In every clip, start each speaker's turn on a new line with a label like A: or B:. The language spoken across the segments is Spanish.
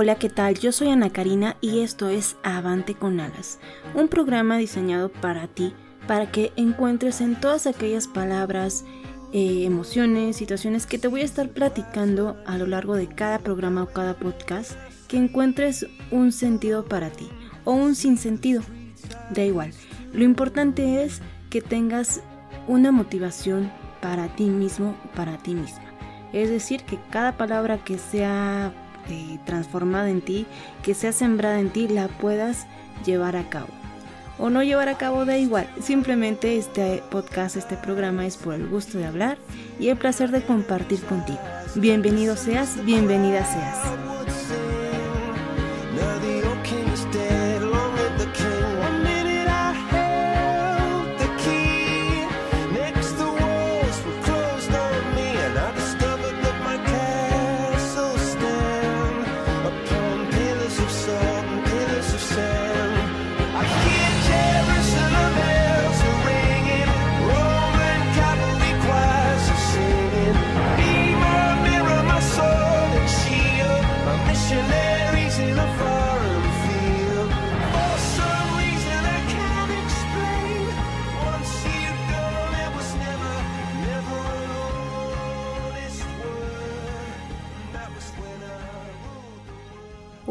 A: Hola, ¿qué tal? Yo soy Ana Karina y esto es Avante con Alas, un programa diseñado para ti, para que encuentres en todas aquellas palabras, eh, emociones, situaciones que te voy a estar platicando a lo largo de cada programa o cada podcast, que encuentres un sentido para ti o un sinsentido, da igual. Lo importante es que tengas una motivación para ti mismo, para ti misma. Es decir, que cada palabra que sea transformada en ti, que sea sembrada en ti, la puedas llevar a cabo. O no llevar a cabo da igual, simplemente este podcast, este programa es por el gusto de hablar y el placer de compartir contigo. Bienvenido seas, bienvenida seas.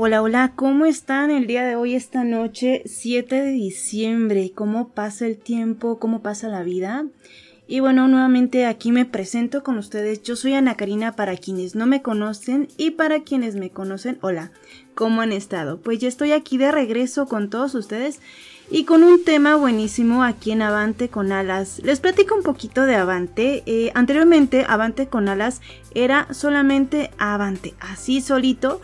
A: Hola, hola, ¿cómo están el día de hoy, esta noche, 7 de diciembre? ¿Cómo pasa el tiempo? ¿Cómo pasa la vida? Y bueno, nuevamente aquí me presento con ustedes. Yo soy Ana Karina para quienes no me conocen y para quienes me conocen, hola, ¿cómo han estado? Pues ya estoy aquí de regreso con todos ustedes y con un tema buenísimo aquí en Avante con Alas. Les platico un poquito de Avante. Eh, anteriormente, Avante con Alas era solamente Avante, así solito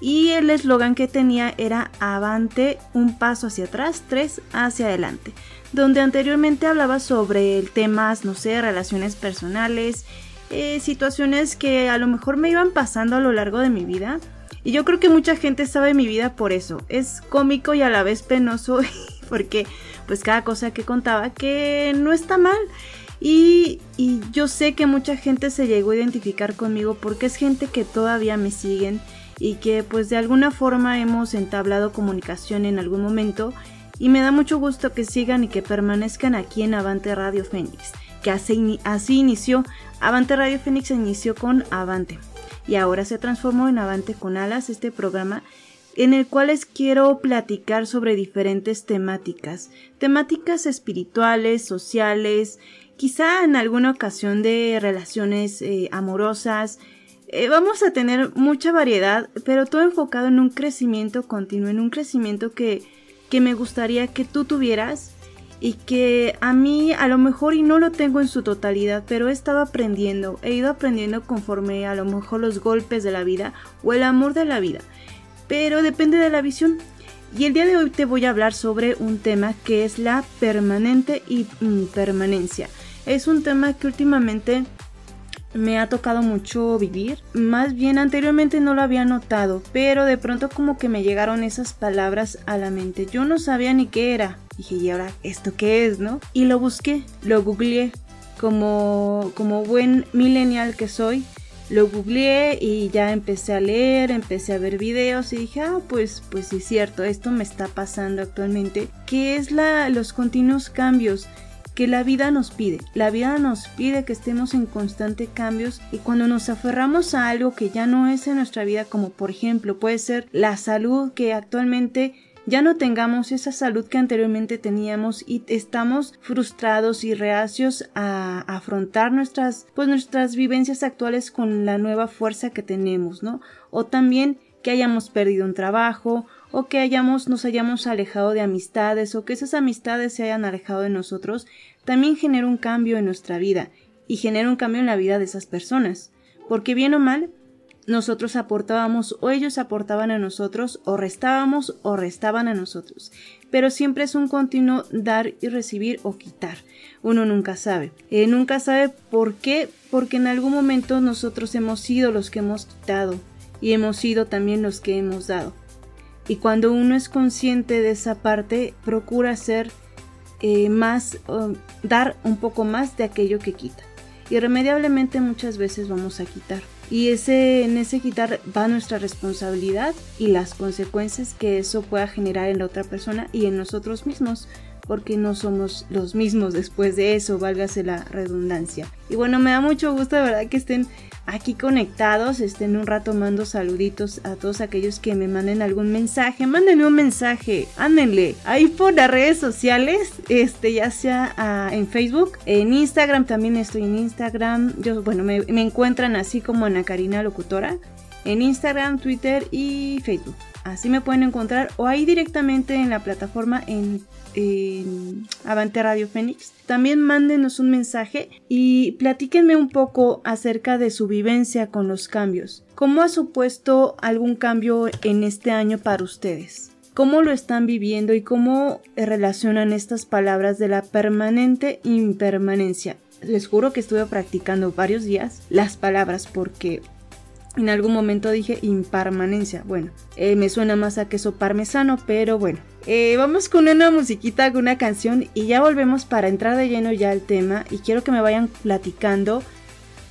A: y el eslogan que tenía era Avante, un paso hacia atrás, tres hacia adelante, donde anteriormente hablaba sobre temas, no sé, relaciones personales, eh, situaciones que a lo mejor me iban pasando a lo largo de mi vida. Y yo creo que mucha gente sabe mi vida por eso. Es cómico y a la vez penoso porque pues cada cosa que contaba que no está mal. Y, y, yo sé que mucha gente se llegó a identificar conmigo porque es gente que todavía me siguen y que pues de alguna forma hemos entablado comunicación en algún momento y me da mucho gusto que sigan y que permanezcan aquí en Avante Radio Fénix, que así, inició, Avante Radio Fénix inició con Avante y ahora se transformó en Avante con Alas, este programa en el cual les quiero platicar sobre diferentes temáticas, temáticas espirituales, sociales, quizá en alguna ocasión de relaciones eh, amorosas, eh, vamos a tener mucha variedad, pero todo enfocado en un crecimiento continuo, en un crecimiento que, que me gustaría que tú tuvieras y que a mí a lo mejor y no lo tengo en su totalidad, pero he estado aprendiendo, he ido aprendiendo conforme a lo mejor los golpes de la vida o el amor de la vida, pero depende de la visión. Y el día de hoy te voy a hablar sobre un tema que es la permanente impermanencia. Es un tema que últimamente me ha tocado mucho vivir. Más bien anteriormente no lo había notado, pero de pronto como que me llegaron esas palabras a la mente. Yo no sabía ni qué era. Dije, ¿y ahora esto qué es, no? Y lo busqué, lo googleé. Como, como buen millennial que soy, lo googleé y ya empecé a leer, empecé a ver videos y dije, ah, pues, pues sí es cierto, esto me está pasando actualmente, que es la, los continuos cambios que la vida nos pide. La vida nos pide que estemos en constante cambios y cuando nos aferramos a algo que ya no es en nuestra vida, como por ejemplo puede ser la salud que actualmente ya no tengamos esa salud que anteriormente teníamos y estamos frustrados y reacios a afrontar nuestras pues nuestras vivencias actuales con la nueva fuerza que tenemos, ¿no? O también que hayamos perdido un trabajo o que hayamos, nos hayamos alejado de amistades o que esas amistades se hayan alejado de nosotros, también genera un cambio en nuestra vida y genera un cambio en la vida de esas personas. Porque bien o mal, nosotros aportábamos o ellos aportaban a nosotros o restábamos o restaban a nosotros. Pero siempre es un continuo dar y recibir o quitar. Uno nunca sabe. Eh, nunca sabe por qué, porque en algún momento nosotros hemos sido los que hemos quitado y hemos sido también los que hemos dado. Y cuando uno es consciente de esa parte, procura ser eh, más, dar un poco más de aquello que quita. Irremediablemente muchas veces vamos a quitar. Y ese, en ese quitar va nuestra responsabilidad y las consecuencias que eso pueda generar en la otra persona y en nosotros mismos porque no somos los mismos después de eso, válgase la redundancia. Y bueno, me da mucho gusto de verdad que estén aquí conectados, estén un rato mando saluditos a todos aquellos que me manden algún mensaje, mándenme un mensaje, ándenle ahí por las redes sociales, este ya sea ah, en Facebook, en Instagram también estoy en Instagram, yo bueno me, me encuentran así como Ana Karina Locutora, en Instagram, Twitter y Facebook. Así me pueden encontrar o ahí directamente en la plataforma en en Avante Radio Fénix. También mándenos un mensaje y platíquenme un poco acerca de su vivencia con los cambios. ¿Cómo ha supuesto algún cambio en este año para ustedes? ¿Cómo lo están viviendo y cómo relacionan estas palabras de la permanente impermanencia? Les juro que estuve practicando varios días las palabras porque en algún momento dije impermanencia. Bueno, eh, me suena más a queso parmesano, pero bueno. Eh, vamos con una musiquita, con una canción y ya volvemos para entrar de lleno ya al tema y quiero que me vayan platicando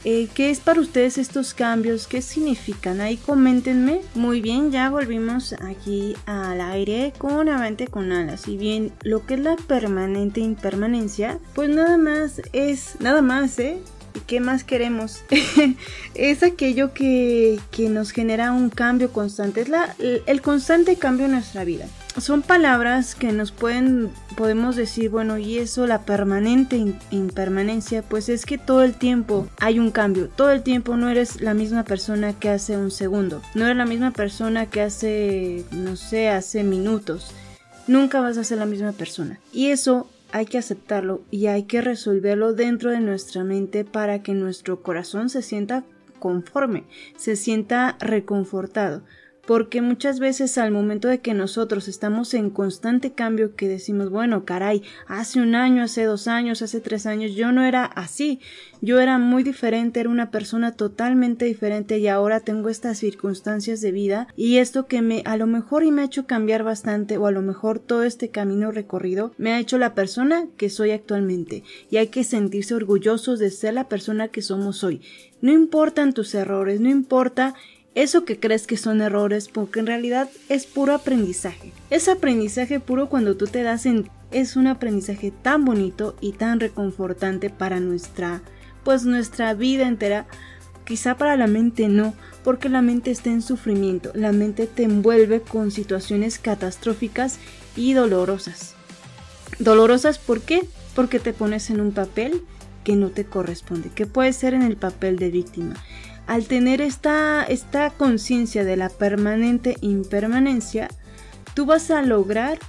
A: eh, qué es para ustedes estos cambios, qué significan, ahí coméntenme. Muy bien, ya volvimos aquí al aire con Avante con alas y bien lo que es la permanente impermanencia, pues nada más es, nada más, ¿eh? ¿Qué más queremos? es aquello que, que, nos genera un cambio constante, es la, el constante cambio en nuestra vida. Son palabras que nos pueden, podemos decir, bueno, y eso, la permanente impermanencia, pues es que todo el tiempo hay un cambio, todo el tiempo no eres la misma persona que hace un segundo, no eres la misma persona que hace, no sé, hace minutos, nunca vas a ser la misma persona. Y eso hay que aceptarlo y hay que resolverlo dentro de nuestra mente para que nuestro corazón se sienta conforme, se sienta reconfortado. Porque muchas veces al momento de que nosotros estamos en constante cambio que decimos, bueno, caray, hace un año, hace dos años, hace tres años, yo no era así, yo era muy diferente, era una persona totalmente diferente y ahora tengo estas circunstancias de vida y esto que me a lo mejor y me ha hecho cambiar bastante o a lo mejor todo este camino recorrido me ha hecho la persona que soy actualmente y hay que sentirse orgullosos de ser la persona que somos hoy. No importan tus errores, no importa eso que crees que son errores porque en realidad es puro aprendizaje. Es aprendizaje puro cuando tú te das en es un aprendizaje tan bonito y tan reconfortante para nuestra pues nuestra vida entera. Quizá para la mente no, porque la mente está en sufrimiento, la mente te envuelve con situaciones catastróficas y dolorosas. Dolorosas ¿por qué? Porque te pones en un papel que no te corresponde, que puede ser en el papel de víctima al tener esta, esta conciencia de la permanente impermanencia, tú vas a lograr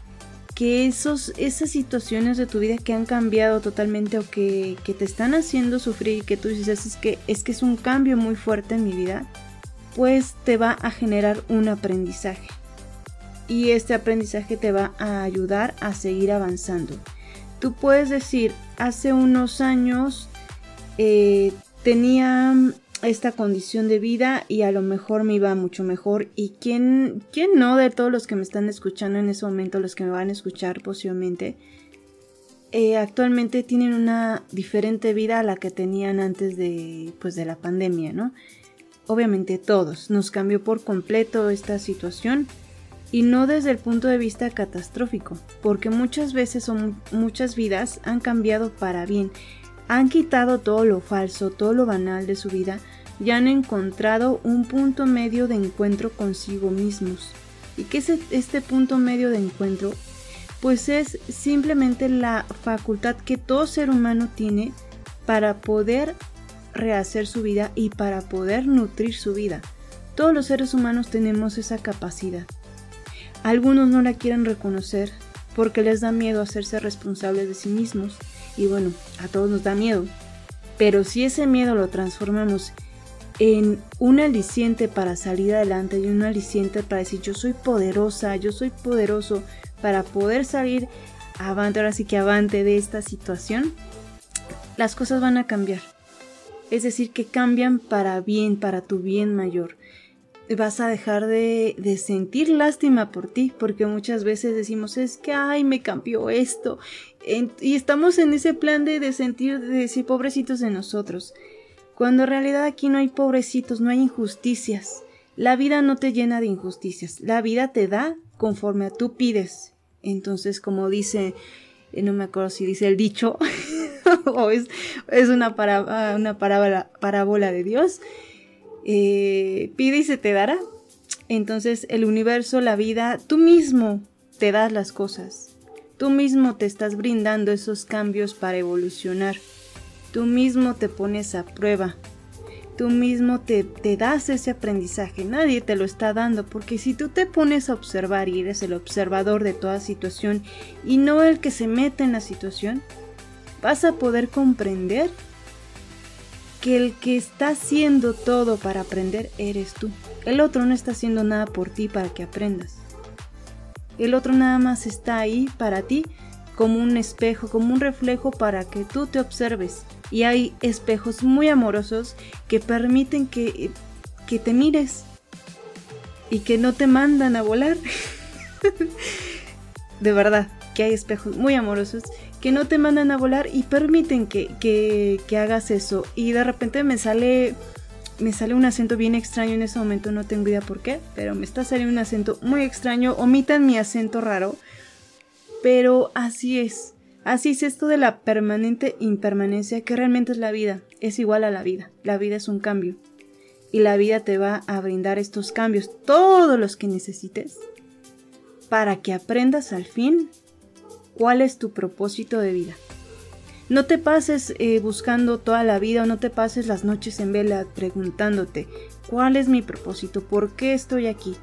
A: que esos, esas situaciones de tu vida que han cambiado totalmente o que, que te están haciendo sufrir y que tú dices es que, es que es un cambio muy fuerte en mi vida, pues te va a generar un aprendizaje. Y este aprendizaje te va a ayudar a seguir avanzando. Tú puedes decir, hace unos años eh, tenía esta condición de vida y a lo mejor me iba mucho mejor. ¿Y quién, quién no de todos los que me están escuchando en ese momento, los que me van a escuchar posiblemente, eh, actualmente tienen una diferente vida a la que tenían antes de, pues, de la pandemia, ¿no? Obviamente todos, nos cambió por completo esta situación y no desde el punto de vista catastrófico, porque muchas veces son muchas vidas han cambiado para bien han quitado todo lo falso, todo lo banal de su vida y han encontrado un punto medio de encuentro consigo mismos. ¿Y qué es este punto medio de encuentro? Pues es simplemente la facultad que todo ser humano tiene para poder rehacer su vida y para poder nutrir su vida. Todos los seres humanos tenemos esa capacidad. Algunos no la quieren reconocer porque les da miedo hacerse responsables de sí mismos y bueno, a todos nos da miedo. Pero si ese miedo lo transformamos en un aliciente para salir adelante y un aliciente para decir yo soy poderosa, yo soy poderoso para poder salir avante, ahora sí que avante de esta situación, las cosas van a cambiar. Es decir, que cambian para bien, para tu bien mayor vas a dejar de, sentir lástima por ti, porque muchas veces decimos, es que, ay, me cambió esto. y estamos en ese plan de, de sentir, de decir, pobrecitos de nosotros. Cuando en realidad aquí no hay pobrecitos, no hay injusticias. La vida no te llena de injusticias, la vida te da conforme a tú pides. Entonces, como dice, eh, no me acuerdo si dice el dicho, o es, es una, una parábola, parábola de Dios, eh, pide y se te dará. Entonces el universo, la vida, tú mismo te das las cosas. Tú mismo te estás brindando esos cambios para evolucionar. Tú mismo te pones a prueba. Tú mismo te, te, das ese aprendizaje. Nadie te lo está dando porque si tú te pones a observar y eres el observador de toda situación y no el que se mete en la situación, vas a poder comprender que el que está haciendo todo para aprender eres tú. El otro no está haciendo nada por ti para que aprendas. El otro nada más está ahí para ti como un espejo, como un reflejo para que tú te observes. Y hay espejos muy amorosos que permiten que, que te mires y que no te mandan a volar. de verdad, que hay espejos muy amorosos que no te mandan a volar y permiten que, que, hagas eso. Y de repente me sale me sale un acento bien extraño en ese momento, no tengo idea por qué, pero me está saliendo un acento muy extraño, omitan mi acento raro, pero así es, así es esto de la permanente impermanencia, que realmente es la vida, es igual a la vida, la vida es un cambio, y la vida te va a brindar estos cambios, todos los que necesites, para que aprendas al fin cuál es tu propósito de vida. No te pases eh, buscando toda la vida o no te pases las noches en vela preguntándote cuál es mi propósito, por qué estoy aquí.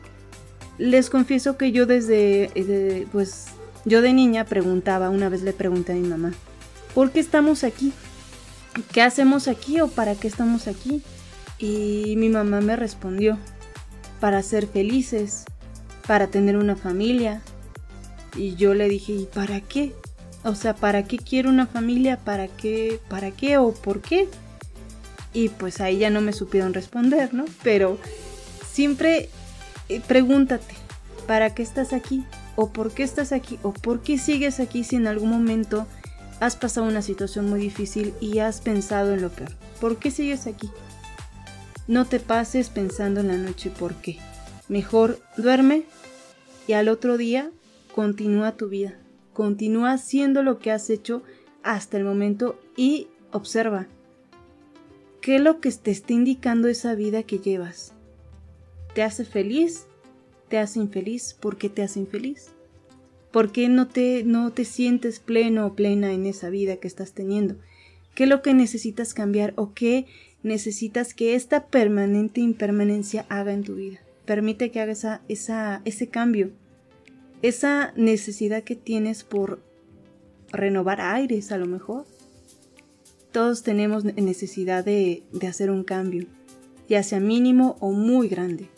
A: Les confieso que yo desde, eh, pues, yo de niña preguntaba, una vez le pregunté a mi mamá, ¿por qué estamos aquí? ¿Qué hacemos aquí o para qué estamos aquí? Y mi mamá me respondió, para ser felices, para tener una familia, y yo le dije, ¿y para qué? O sea, ¿para qué quiero una familia? ¿Para qué? ¿Para qué o por qué? Y pues ahí ya no me supieron responder, ¿no? Pero siempre eh, pregúntate, ¿para qué estás aquí? ¿O por qué estás aquí? ¿O por qué sigues aquí si en algún momento has pasado una situación muy difícil y has pensado en lo peor? ¿Por qué sigues aquí? No te pases pensando en la noche por qué. Mejor duerme y al otro día continúa tu vida, continúa haciendo lo que has hecho hasta el momento y observa qué es lo que te está indicando esa vida que llevas. ¿Te hace feliz? ¿Te hace infeliz? ¿Por qué te hace infeliz? ¿Por qué no te, no te sientes pleno o plena en esa vida que estás teniendo? ¿Qué es lo que necesitas cambiar o qué necesitas que esta permanente impermanencia haga en tu vida? Permite que haga esa, esa, ese cambio esa necesidad que tienes por renovar aires a lo mejor. Todos tenemos necesidad de, hacer un cambio, ya sea mínimo o muy grande.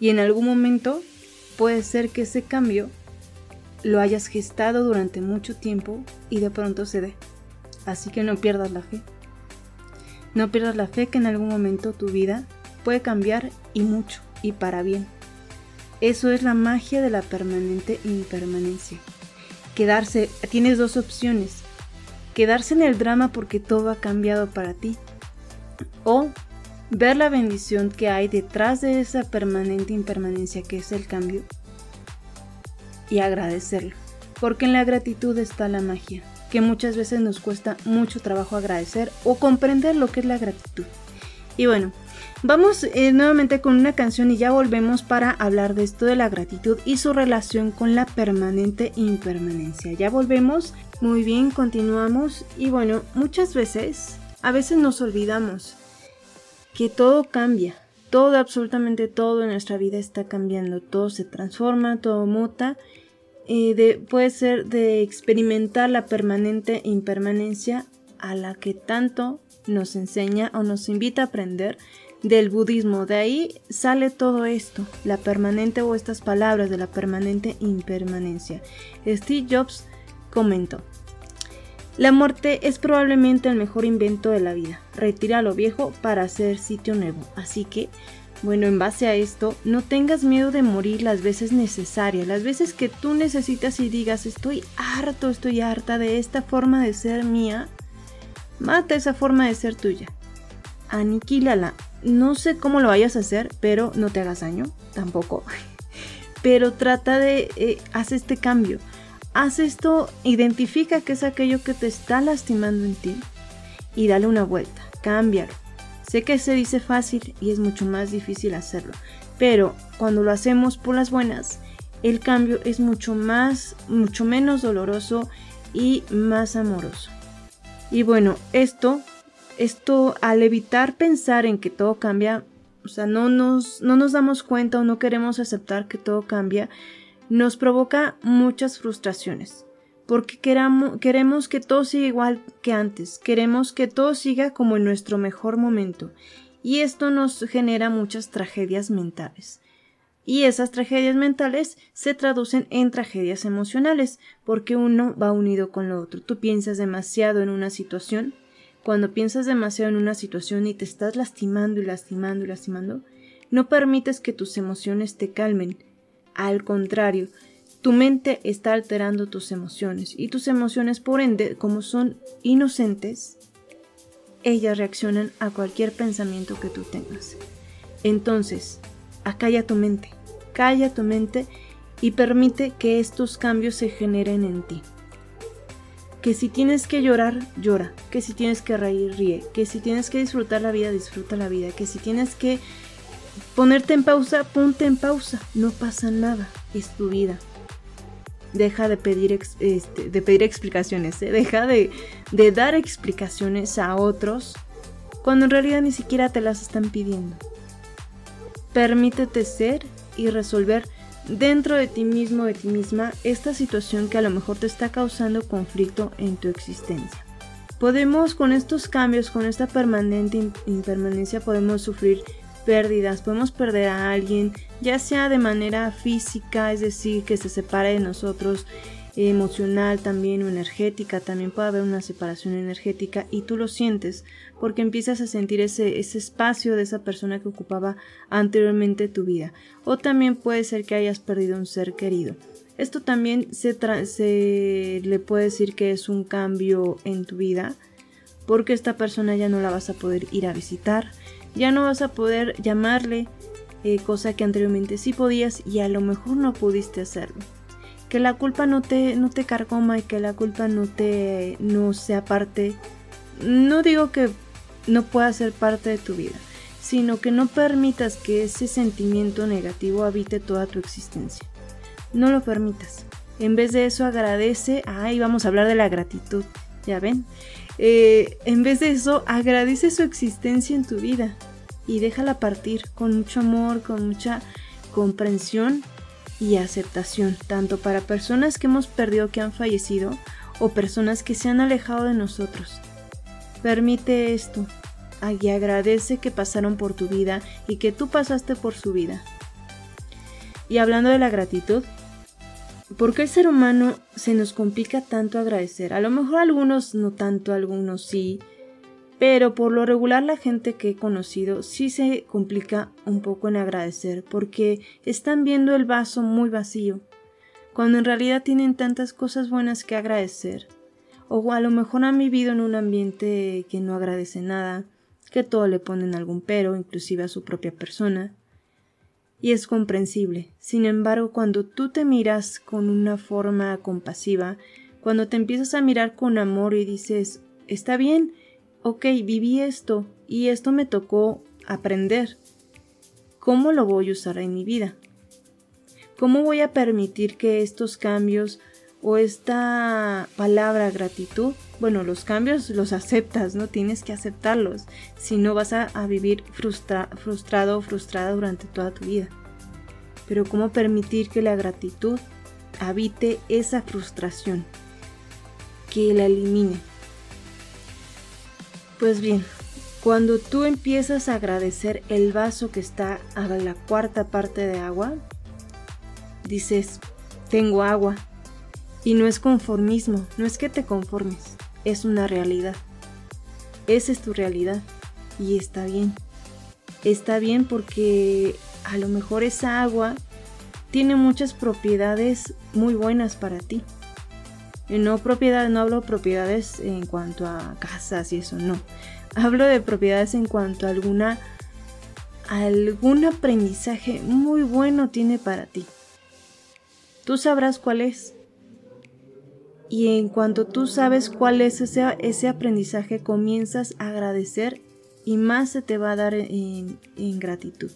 A: Y en algún momento puede ser que ese cambio lo hayas gestado durante mucho tiempo y de pronto se dé. Así que no pierdas la fe. No pierdas la fe que en algún momento tu vida puede cambiar y mucho y para bien. Eso es la magia de la permanente impermanencia. Quedarse, tienes dos opciones. Quedarse en el drama porque todo ha cambiado para ti. O ver la bendición que hay detrás de esa permanente impermanencia que es el cambio. Y agradecerlo. Porque en la gratitud está la magia, que muchas veces nos cuesta mucho trabajo agradecer o comprender lo que es la gratitud. Y bueno, Vamos eh, nuevamente con una canción y ya volvemos para hablar de esto de la gratitud y su relación con la permanente impermanencia. Ya volvemos. Muy bien, continuamos. Y bueno, muchas veces, a veces nos olvidamos que todo cambia. Todo, absolutamente todo en nuestra vida está cambiando. Todo se transforma, todo muta. Puede ser de experimentar la permanente impermanencia a la que tanto nos enseña o nos invita a aprender del budismo. De ahí sale todo esto, la permanente o estas palabras de la permanente impermanencia. Steve Jobs comentó. La muerte es probablemente el mejor invento de la vida. Retira lo viejo para hacer sitio nuevo. Así que, bueno, en base a esto, no tengas miedo de morir las veces necesarias, las veces que tú necesitas y digas, estoy harto, estoy harta de esta forma de ser mía. Mata esa forma de ser tuya aniquílala. No sé cómo lo vayas a hacer, pero no te hagas daño, tampoco. Pero trata de, eh, haz este cambio. Haz esto, identifica qué es aquello que te está lastimando en ti y dale una vuelta, cámbialo. Sé que se dice fácil y es mucho más difícil hacerlo, pero cuando lo hacemos por las buenas, el cambio es mucho más, mucho menos doloroso y más amoroso. Y bueno, esto, esto al evitar pensar en que todo cambia, o sea, no nos, no nos damos cuenta o no queremos aceptar que todo cambia, nos provoca muchas frustraciones. Porque queremos que todo siga igual que antes, queremos que todo siga como en nuestro mejor momento. Y esto nos genera muchas tragedias mentales. Y esas tragedias mentales se traducen en tragedias emocionales, porque uno va unido con lo otro. Tú piensas demasiado en una situación, cuando piensas demasiado en una situación y te estás lastimando y lastimando y lastimando, no permites que tus emociones te calmen. Al contrario, tu mente está alterando tus emociones y tus emociones, por ende, como son inocentes, ellas reaccionan a cualquier pensamiento que tú tengas. Entonces, acalla tu mente, calla tu mente y permite que estos cambios se generen en ti. Que si tienes que llorar, llora. Que si tienes que reír, ríe. Que si tienes que disfrutar la vida, disfruta la vida. Que si tienes que ponerte en pausa, ponte en pausa. No pasa nada. Es tu vida. Deja de pedir, este, de pedir explicaciones. ¿eh? Deja de, de dar explicaciones a otros cuando en realidad ni siquiera te las están pidiendo. Permítete ser y resolver dentro de ti mismo, de ti misma, esta situación que a lo mejor te está causando conflicto en tu existencia. Podemos con estos cambios, con esta permanente impermanencia, podemos sufrir pérdidas, podemos perder a alguien, ya sea de manera física, es decir, que se separe de nosotros, emocional también o energética, también puede haber una separación energética y tú lo sientes porque empiezas a sentir ese, ese espacio de esa persona que ocupaba anteriormente tu vida. O también puede ser que hayas perdido un ser querido. Esto también se, se le puede decir que es un cambio en tu vida porque esta persona ya no la vas a poder ir a visitar, ya no vas a poder llamarle, eh, cosa que anteriormente sí podías y a lo mejor no pudiste hacerlo que la culpa no te, no te carcoma y que la culpa no te no sea parte no digo que no pueda ser parte de tu vida sino que no permitas que ese sentimiento negativo habite toda tu existencia. No lo permitas. En vez de eso agradece ay vamos a hablar de la gratitud ya ven. Eh, en vez de eso agradece su existencia en tu vida y déjala partir con mucho amor con mucha comprensión y aceptación, tanto para personas que hemos perdido que han fallecido o personas que se han alejado de nosotros. Permite esto y agradece que pasaron por tu vida y que tú pasaste por su vida. Y hablando de la gratitud, ¿por qué el ser humano se nos complica tanto agradecer? A lo mejor algunos no tanto, algunos sí, pero por lo regular la gente que he conocido sí se complica un poco en agradecer porque están viendo el vaso muy vacío, cuando en realidad tienen tantas cosas buenas que agradecer. O a lo mejor han vivido en un ambiente que no agradece nada, que todo le ponen algún pero, inclusive a su propia persona. Y es comprensible. Sin embargo, cuando tú te miras con una forma compasiva, cuando te empiezas a mirar con amor y dices, está bien, ok, viví esto y esto me tocó aprender. ¿Cómo lo voy a usar en mi vida? ¿Cómo voy a permitir que estos cambios o esta palabra gratitud, bueno, los cambios los aceptas, no tienes que aceptarlos, si no vas a, vivir frustrado o frustrada durante toda tu vida. Pero ¿cómo permitir que la gratitud habite esa frustración? Que la elimine. Pues bien, cuando tú empiezas a agradecer el vaso que está a la cuarta parte de agua, dices, tengo agua. Y no es conformismo, no es que te conformes, es una realidad. Esa es tu realidad y está bien. Está bien porque a lo mejor esa agua tiene muchas propiedades muy buenas para ti. No propiedades, no hablo propiedades en cuanto a casas y eso, no. Hablo de propiedades en cuanto a alguna algún aprendizaje muy bueno tiene para ti. Tú sabrás cuál es. Y en cuanto tú sabes cuál es ese, ese aprendizaje, comienzas a agradecer y más se te va a dar en, en gratitud.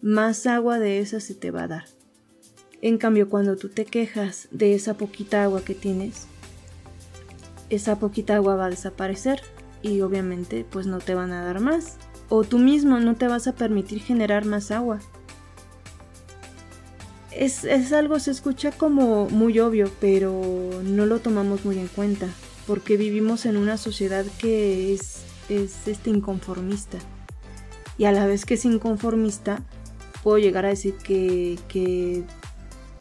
A: Más agua de esa se te va a dar. En cambio, cuando tú te quejas de esa poquita agua que tienes, esa poquita agua va a desaparecer y obviamente pues no te van a dar más. O tú mismo no te vas a permitir generar más agua. Es, algo, se escucha como muy obvio, pero no lo tomamos muy en cuenta, porque vivimos en una sociedad que es, es este, inconformista. Y a la vez que es inconformista, puedo llegar a decir que, que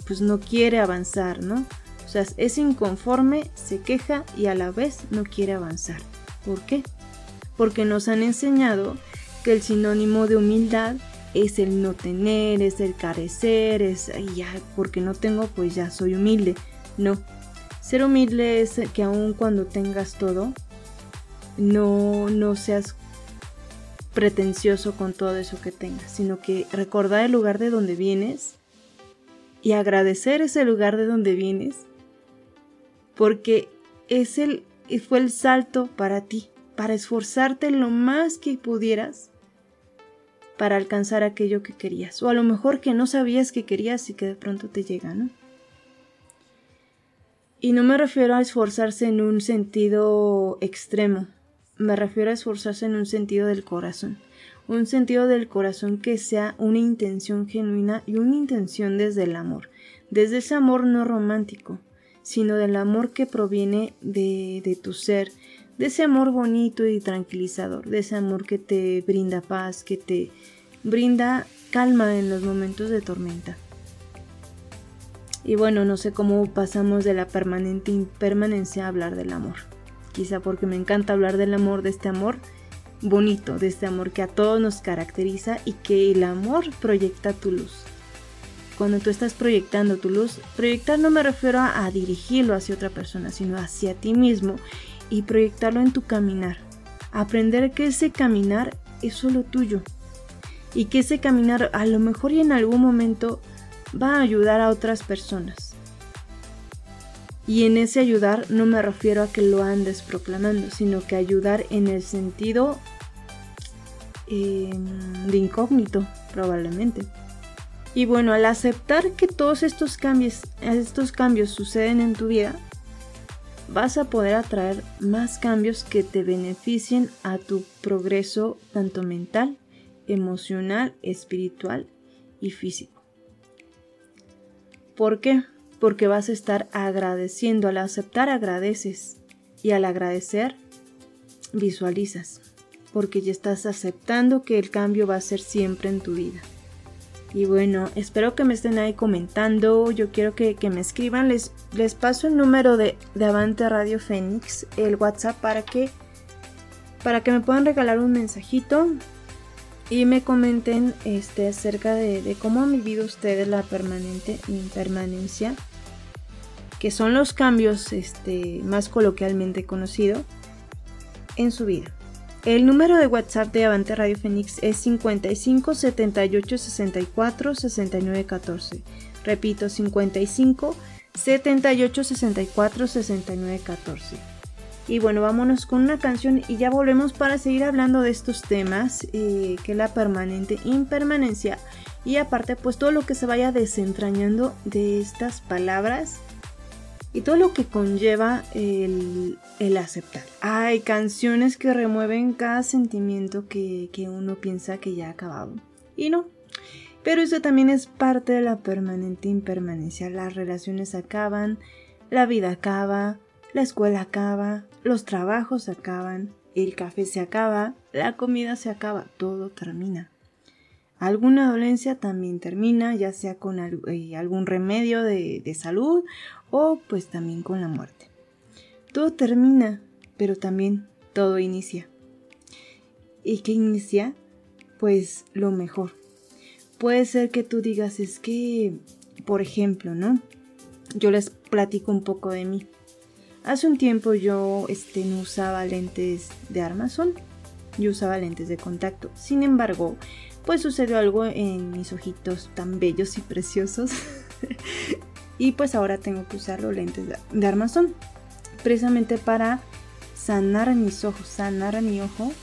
A: pues no quiere avanzar, ¿no? O sea, es inconforme, se queja y a la vez no quiere avanzar. ¿Por qué? Porque nos han enseñado que el sinónimo de humildad es el no tener, es el carecer, es ya, porque no tengo, pues ya soy humilde. No. Ser humilde es que aun cuando tengas todo, no, no seas pretencioso con todo eso que tengas, sino que recordar el lugar de donde vienes y agradecer ese lugar de donde vienes, porque es el, fue el salto para ti, para esforzarte lo más que pudieras para alcanzar aquello que querías, o a lo mejor que no sabías que querías y que de pronto te llega, ¿no? Y no me refiero a esforzarse en un sentido extremo, me refiero a esforzarse en un sentido del corazón, un sentido del corazón que sea una intención genuina y una intención desde el amor, desde ese amor no romántico, sino del amor que proviene de, de tu ser, de ese amor bonito y tranquilizador, de ese amor que te brinda paz, que te brinda calma en los momentos de tormenta. Y bueno, no sé cómo pasamos de la permanente impermanencia a hablar del amor. Quizá porque me encanta hablar del amor, de este amor bonito, de este amor que a todos nos caracteriza y que el amor proyecta tu luz. Cuando tú estás proyectando tu luz, proyectar no me refiero a, a dirigirlo hacia otra persona, sino hacia ti mismo y proyectarlo en tu caminar. Aprender que ese caminar es solo tuyo y que ese caminar a lo mejor y en algún momento va a ayudar a otras personas. Y en ese ayudar no me refiero a que lo andes proclamando, sino que ayudar en el sentido em, de incógnito, probablemente. Y bueno, al aceptar que todos estos cambios, estos cambios suceden en tu vida, vas a poder atraer más cambios que te beneficien a tu progreso tanto mental, emocional, espiritual y físico. ¿Por qué? Porque vas a estar agradeciendo. Al aceptar agradeces y al agradecer visualizas. Porque ya estás aceptando que el cambio va a ser siempre en tu vida. Y bueno, espero que me estén ahí comentando. Yo quiero que, me escriban. Les, les paso el número de, de, Avante Radio Fénix, el WhatsApp, para que, para que me puedan regalar un mensajito y me comenten este, acerca de, cómo han vivido ustedes la permanente impermanencia, que son los cambios este, más coloquialmente conocidos en su vida. El número de WhatsApp de Avante Radio Fénix es 55 78 64 69 14. Repito, 55 78 64 69 14. Y bueno, vámonos con una canción y ya volvemos para seguir hablando de estos temas, eh, que la permanente impermanencia. Y aparte, pues todo lo que se vaya desentrañando de estas palabras y todo lo que conlleva el, aceptar. Hay canciones que remueven cada sentimiento que, que uno piensa que ya ha acabado. Y no. Pero eso también es parte de la permanente impermanencia. Las relaciones acaban, la vida acaba, la escuela acaba, los trabajos acaban, el café se acaba, la comida se acaba, todo termina. Alguna dolencia también termina, ya sea con eh, algún remedio de, de salud o pues también con la muerte. Todo termina, pero también todo inicia. ¿Y qué inicia? Pues lo mejor. Puede ser que tú digas, es que, por ejemplo, ¿no? Yo les platico un poco de mí. Hace un tiempo yo este, no usaba lentes de armazón, yo usaba lentes de contacto. Sin embargo, pues sucedió algo en mis ojitos tan bellos y preciosos. y pues ahora tengo que usar los lentes de armazón. Precisamente para sanar mis ojos, sanar mi ojo.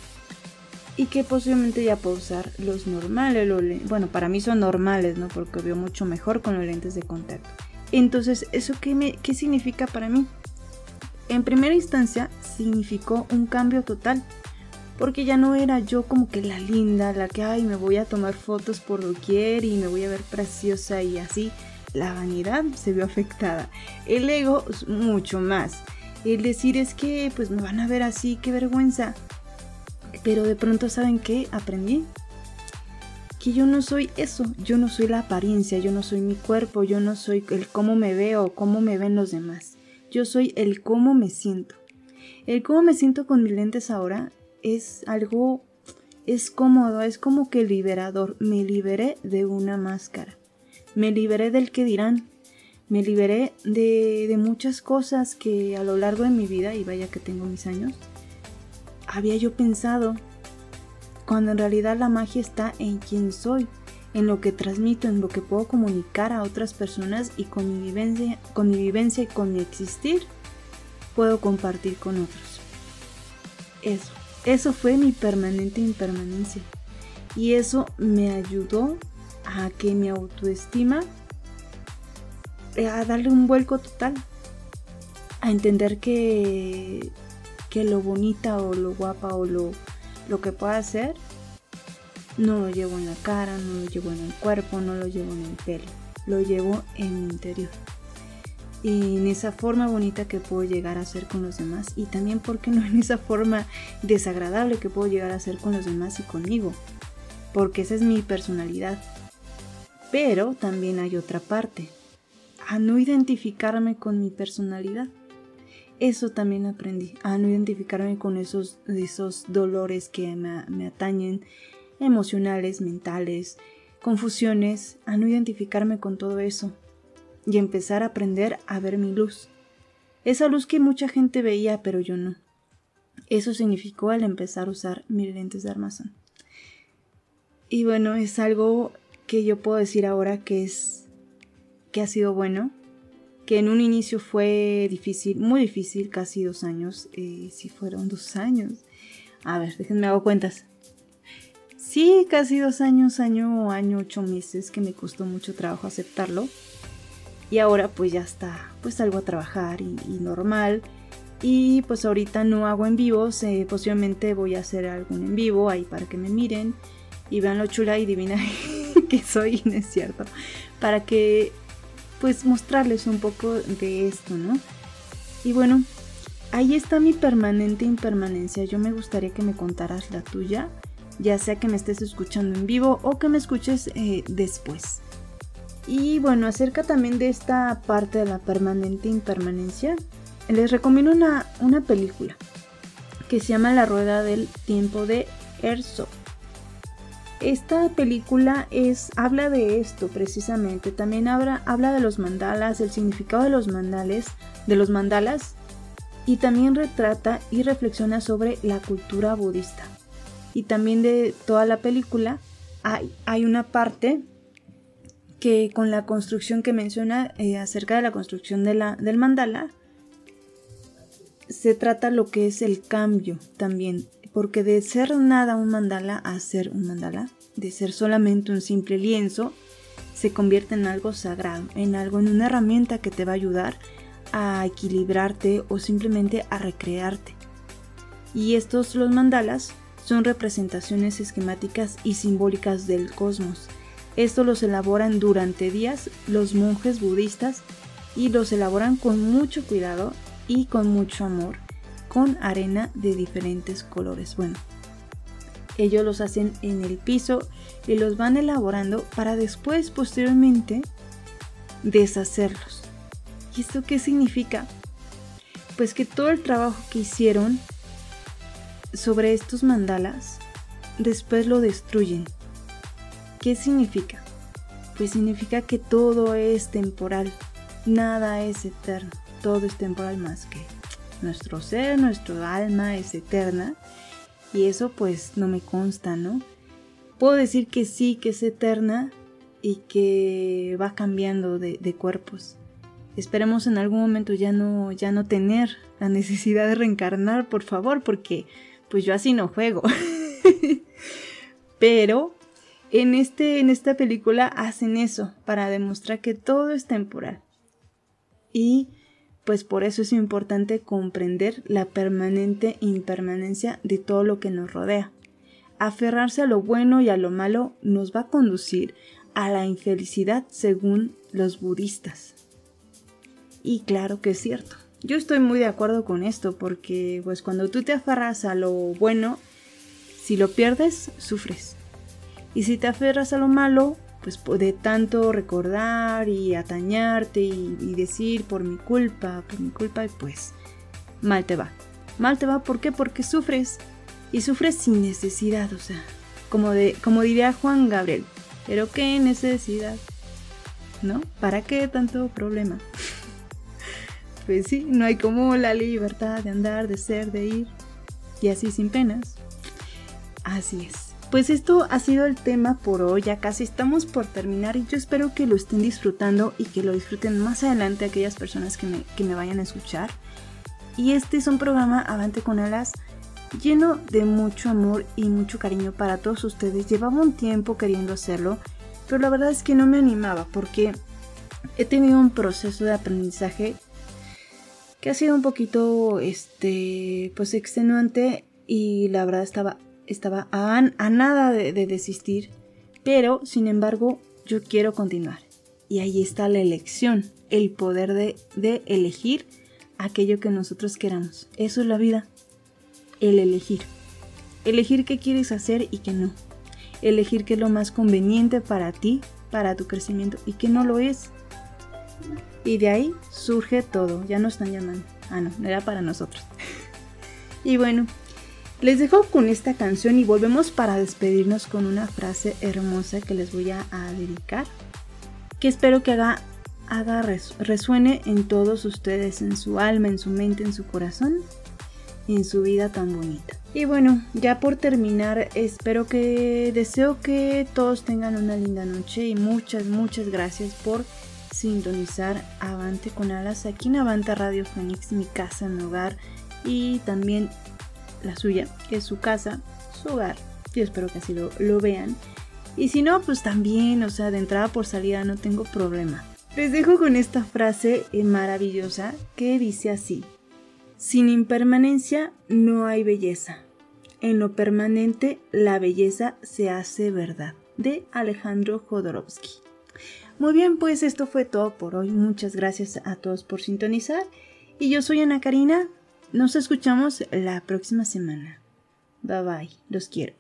A: Y que posiblemente ya puedo usar los normales. bueno, para mí son normales, ¿no? Porque veo mucho mejor con los lentes de contacto. Entonces, ¿eso qué, me, qué significa para mí? En primera instancia, significó un cambio total porque ya no era yo como que la linda, la que, ay, me voy a tomar fotos por doquier y me voy a ver preciosa y así. La vanidad se vio afectada. El ego mucho más. El decir es que pues me van a ver así, qué vergüenza. Pero de pronto, ¿saben qué? Aprendí que yo no soy eso, yo no soy la apariencia, yo no soy mi cuerpo, yo no soy el cómo me veo, cómo me ven los demás. Yo soy el cómo me siento. El cómo me siento con mis lentes ahora es algo, es cómodo, es como que liberador. Me liberé de una máscara. Me liberé del que dirán. Me liberé de, de muchas cosas que a lo largo de mi vida, y vaya que tengo mis años, había yo pensado. Cuando en realidad la magia está en quién soy, en lo que transmito, en lo que puedo comunicar a otras personas y con mi vivencia, con y con mi existir, puedo compartir con otros. Eso. Eso fue mi permanente impermanencia. Y eso me ayudó a que mi autoestima, a darle un vuelco total, a entender que, que lo bonita o lo guapa o lo, lo que pueda hacer, no lo llevo en la cara, no lo llevo en el cuerpo, no lo llevo en el pelo, lo llevo en mi interior en esa forma bonita que puedo llegar a ser con los demás y también, porque no en esa forma desagradable que puedo llegar a ser con los demás y conmigo? Porque esa es mi personalidad. Pero también hay otra parte, a no identificarme con mi personalidad. Eso también aprendí, a no identificarme con esos, esos dolores que me, me atañen, emocionales, mentales, confusiones, a no identificarme con todo eso, y empezar a aprender a ver mi luz. Esa luz que mucha gente veía, pero yo no. Eso significó al empezar a usar mis lentes de armazón. Y bueno, es algo que yo puedo decir ahora que es que ha sido bueno, que en un inicio fue difícil, muy difícil, casi dos años, eh, si fueron dos años. A ver, déjenme hago cuentas. Sí, casi dos años, año, año, ocho meses, que me costó mucho trabajo aceptarlo y ahora pues ya está, pues salgo a trabajar y, normal. Y pues ahorita no hago en vivos, posiblemente voy a hacer algún en vivo ahí para que me miren y vean lo chula y divina que soy, no es cierto. Para que pues mostrarles un poco de esto, ¿no? Y bueno, ahí está mi permanente impermanencia. Yo me gustaría que me contaras la tuya, ya sea que me estés escuchando en vivo o que me escuches eh, después. Y bueno, acerca también de esta parte de la permanente impermanencia, les recomiendo una, una película que se llama La Rueda del Tiempo de Erso. Esta película es, habla de esto precisamente. También habla, habla de los mandalas, el significado de los mandales, de los mandalas, y también retrata y reflexiona sobre la cultura budista. Y también de toda la película hay, hay una parte que con la construcción que menciona eh, acerca de la construcción de la, del mandala, se trata lo que es el cambio también, porque de ser nada un mandala a ser un mandala, de ser solamente un simple lienzo, se convierte en algo sagrado, en algo, en una herramienta que te va a ayudar a equilibrarte o simplemente a recrearte. Y estos, los mandalas, son representaciones esquemáticas y simbólicas del cosmos, esto los elaboran durante días los monjes budistas y los elaboran con mucho cuidado y con mucho amor, con arena de diferentes colores. Bueno, ellos los hacen en el piso y los van elaborando para después, posteriormente, deshacerlos. ¿Y esto qué significa? Pues que todo el trabajo que hicieron sobre estos mandalas, después lo destruyen ¿Qué significa? Pues significa que todo es temporal, nada es eterno, todo es temporal más que nuestro ser, nuestro alma es eterna Y eso pues no me consta, ¿no? Puedo decir que sí, que es eterna y que va cambiando de, de cuerpos. Esperemos en algún momento ya no, ya no tener la necesidad de reencarnar, por favor, porque pues yo así no juego. Pero en, este, en esta película hacen eso, para demostrar que todo es temporal. Y pues por eso es importante comprender la permanente impermanencia de todo lo que nos rodea. Aferrarse a lo bueno y a lo malo nos va a conducir a la infelicidad según los budistas. Y claro que es cierto. Yo estoy muy de acuerdo con esto porque pues cuando tú te aferras a lo bueno, si lo pierdes, sufres. Y si te aferras a lo malo, pues de tanto recordar y atañarte y, decir por mi culpa, por mi culpa, pues mal te va. Mal te va, ¿por qué? Porque sufres. Y sufres sin necesidad, o sea, como, de, como diría Juan Gabriel, pero qué necesidad, ¿no? ¿Para qué tanto problema? pues sí, no hay como la libertad de andar, de ser, de ir, y así sin penas. Así es. Pues esto ha sido el tema por hoy, ya casi estamos por terminar y yo espero que lo estén disfrutando y que lo disfruten más adelante aquellas personas que me, que me vayan a escuchar. Y este es un programa Avante con Alas lleno de mucho amor y mucho cariño para todos ustedes. Llevaba un tiempo queriendo hacerlo, pero la verdad es que no me animaba porque he tenido un proceso de aprendizaje que ha sido un poquito, este, pues extenuante y la verdad estaba, estaba a, nada de, desistir, pero sin embargo yo quiero continuar. Y ahí está la elección, el poder de, de elegir aquello que nosotros queramos. Eso es la vida, el elegir. Elegir qué quieres hacer y qué no. Elegir qué es lo más conveniente para ti, para tu crecimiento y qué no lo es. Y de ahí surge todo. Ya nos están llamando. Ah, no, era para nosotros. y bueno, les dejo con esta canción y volvemos para despedirnos con una frase hermosa que les voy a, dedicar. Que espero que haga, haga resuene en todos ustedes, en su alma, en su mente, en su corazón, en su vida tan bonita. Y bueno, ya por terminar, espero que deseo que todos tengan una linda noche y muchas, muchas gracias por sintonizar Avante con Alas aquí en Avante Radio Fénix, mi casa, mi hogar y también la suya, que es su casa, su hogar. Yo espero que así lo, lo vean. Y si no, pues también, o sea, de entrada por salida no tengo problema. Les dejo con esta frase eh, maravillosa que dice así. Sin impermanencia no hay belleza. En lo permanente la belleza se hace verdad. De Alejandro Jodorowsky. Muy bien, pues esto fue todo por hoy. Muchas gracias a todos por sintonizar. Y yo soy Ana Karina. Nos escuchamos la próxima semana. Bye bye. Los quiero.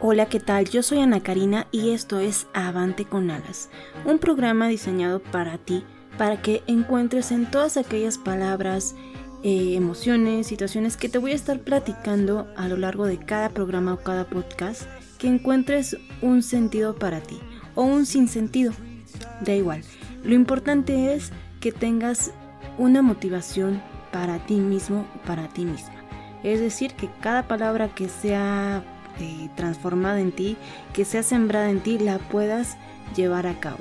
A: Hola, ¿qué tal? Yo soy Ana Karina y esto es Avante con Alas, un programa diseñado para ti, para que encuentres en todas aquellas palabras, eh, emociones, situaciones que te voy a estar platicando a lo largo de cada programa o cada podcast, que encuentres un sentido para ti o un sinsentido. Da igual. Lo importante es que tengas una motivación para ti mismo para ti misma. Es decir, que cada palabra que sea eh, transformada en ti, que sea sembrada en ti, la puedas llevar a cabo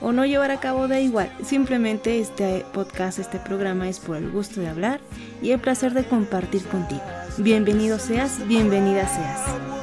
A: o no llevar a cabo da igual. Simplemente este podcast, este programa es por el gusto de hablar y el placer de compartir contigo. Bienvenido seas, bienvenida seas.